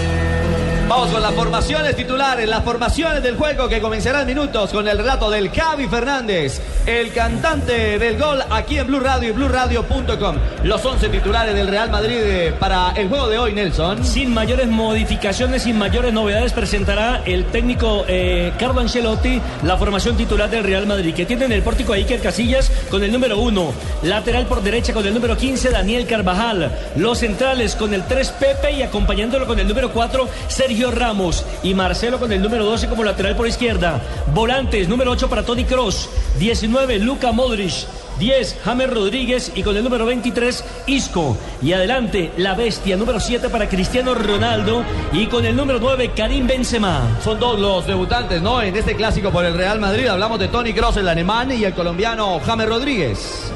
Thank you. Vamos con las formaciones titulares, las formaciones del juego que comenzarán minutos con el relato del Javi Fernández, el cantante del gol aquí en Blue Radio y BlueRadio.com. Los 11 titulares del Real Madrid eh, para el juego de hoy, Nelson. Sin mayores modificaciones, sin mayores novedades, presentará el técnico eh, Carlo Ancelotti la formación titular del Real Madrid, que tiene en el pórtico a Iker Casillas con el número 1, lateral por derecha con el número 15, Daniel Carvajal, los centrales con el 3, Pepe y acompañándolo con el número 4, Sergio Ramos y Marcelo con el número 12 como lateral por izquierda. Volantes, número 8 para Tony Cross, 19 Luca Modric, 10 James Rodríguez y con el número 23 Isco. Y adelante la bestia número 7 para Cristiano Ronaldo y con el número 9 Karim Benzema. Son dos los debutantes, ¿no? En este clásico por el Real Madrid hablamos de Tony Cross, el alemán, y el colombiano James Rodríguez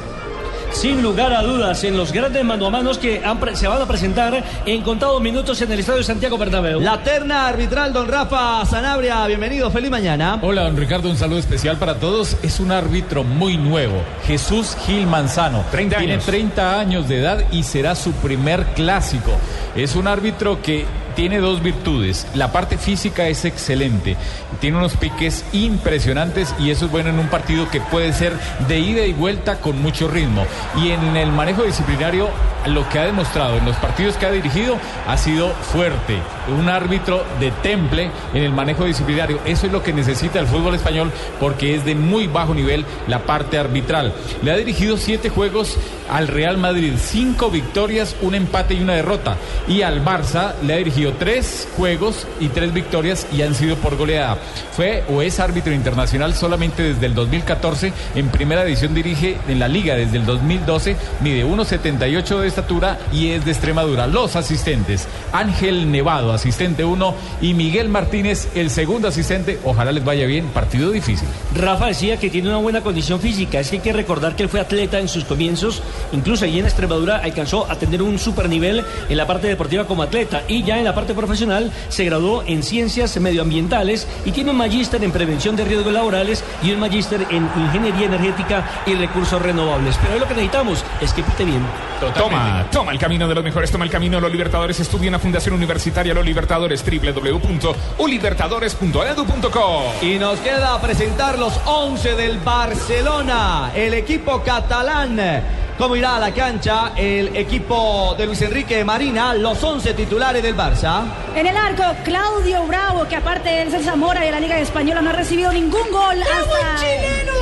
sin lugar a dudas en los grandes mano a manos que se van a presentar en contados minutos en el Estadio Santiago Bernabéu. La terna arbitral, don Rafa Sanabria, bienvenido, feliz mañana. Hola, don Ricardo, un saludo especial para todos. Es un árbitro muy nuevo, Jesús Gil Manzano. 30 Tiene 30 años de edad y será su primer clásico. Es un árbitro que tiene dos virtudes. La parte física es excelente, tiene unos piques impresionantes y eso es bueno en un partido que puede ser de ida y vuelta con mucho ritmo. Y en el manejo disciplinario, lo que ha demostrado en los partidos que ha dirigido ha sido fuerte. Un árbitro de temple en el manejo disciplinario. Eso es lo que necesita el fútbol español porque es de muy bajo nivel la parte arbitral. Le ha dirigido siete juegos al Real Madrid, cinco victorias, un empate y una derrota. Y al Barça le ha dirigido tres juegos y tres victorias y han sido por goleada. Fue o es árbitro internacional solamente desde el 2014. En primera edición dirige en la liga desde el 2012. Mide 1,78 de estatura y es de Extremadura. Los asistentes: Ángel Nevado, asistente 1, y Miguel Martínez, el segundo asistente. Ojalá les vaya bien. Partido difícil. Rafa decía que tiene una buena condición física. Es que hay que recordar que él fue atleta en sus comienzos. Incluso allí en Extremadura alcanzó a tener un super nivel en la parte deportiva como atleta. Y ya en la parte profesional, se graduó en ciencias medioambientales y tiene un magíster en prevención de riesgos laborales y un magíster en ingeniería energética y recursos renovables. Pero hoy lo que necesitamos es que pite bien. Toma, toma el camino de los mejores, toma el camino de los libertadores. Estudia en la Fundación Universitaria Los Libertadores, www.ulibertadores.edu.co. Y nos queda presentar los 11 del Barcelona, el equipo catalán cómo irá a la cancha el equipo de Luis Enrique Marina, los 11 titulares del Barça. En el arco, Claudio Bravo, que aparte de el Zamora y de la Liga Española no ha recibido ningún gol. ¡Bravo hasta... el chileno,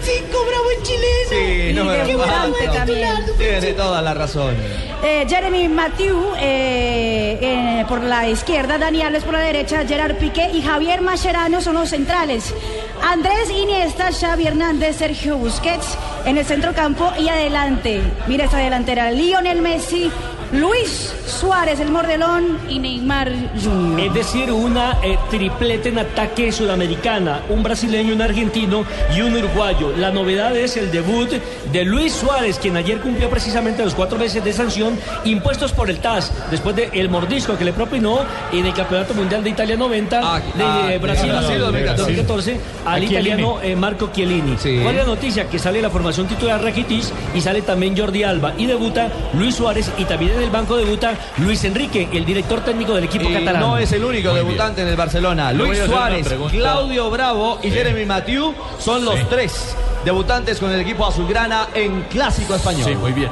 Francisco! ¡Bravo el chileno! Sí, no me Qué también. Tiene toda la razón. Eh, Jeremy Mathieu eh, eh, por la izquierda, Dani Alves por la derecha, Gerard Piqué y Javier Mascherano son los centrales. Andrés Iniesta, Xavi Hernández, Sergio Busquets en el centro campo y adelante. Mira esta delantera, Lionel Messi, Luis Suárez, el Mordelón y Neymar Jr. Es decir, una eh, triplete en ataque sudamericana, un brasileño, un argentino y un uruguayo. La novedad es el debut de Luis Suárez, quien ayer cumplió precisamente los cuatro meses de sanción impuestos por el TAS, después del mordisco que le propinó en el Campeonato Mundial de Italia 90 Ah, de ah, eh, Brasil, de Brasil 2014 al italiano eh, Marco Chiellini. Sí. ¿Cuál es la noticia? Que sale la formación titular Rakitic y sale también Jordi Alba y debuta Luis Suárez y también en el banco debuta Luis Enrique, el director técnico del equipo Y catalán. no es el único debutante en el Barcelona. Luis Suárez. Claudio Bravo y Jeremy Mathieu son los tres debutantes con el equipo azulgrana en Clásico Español. Sí, muy bien.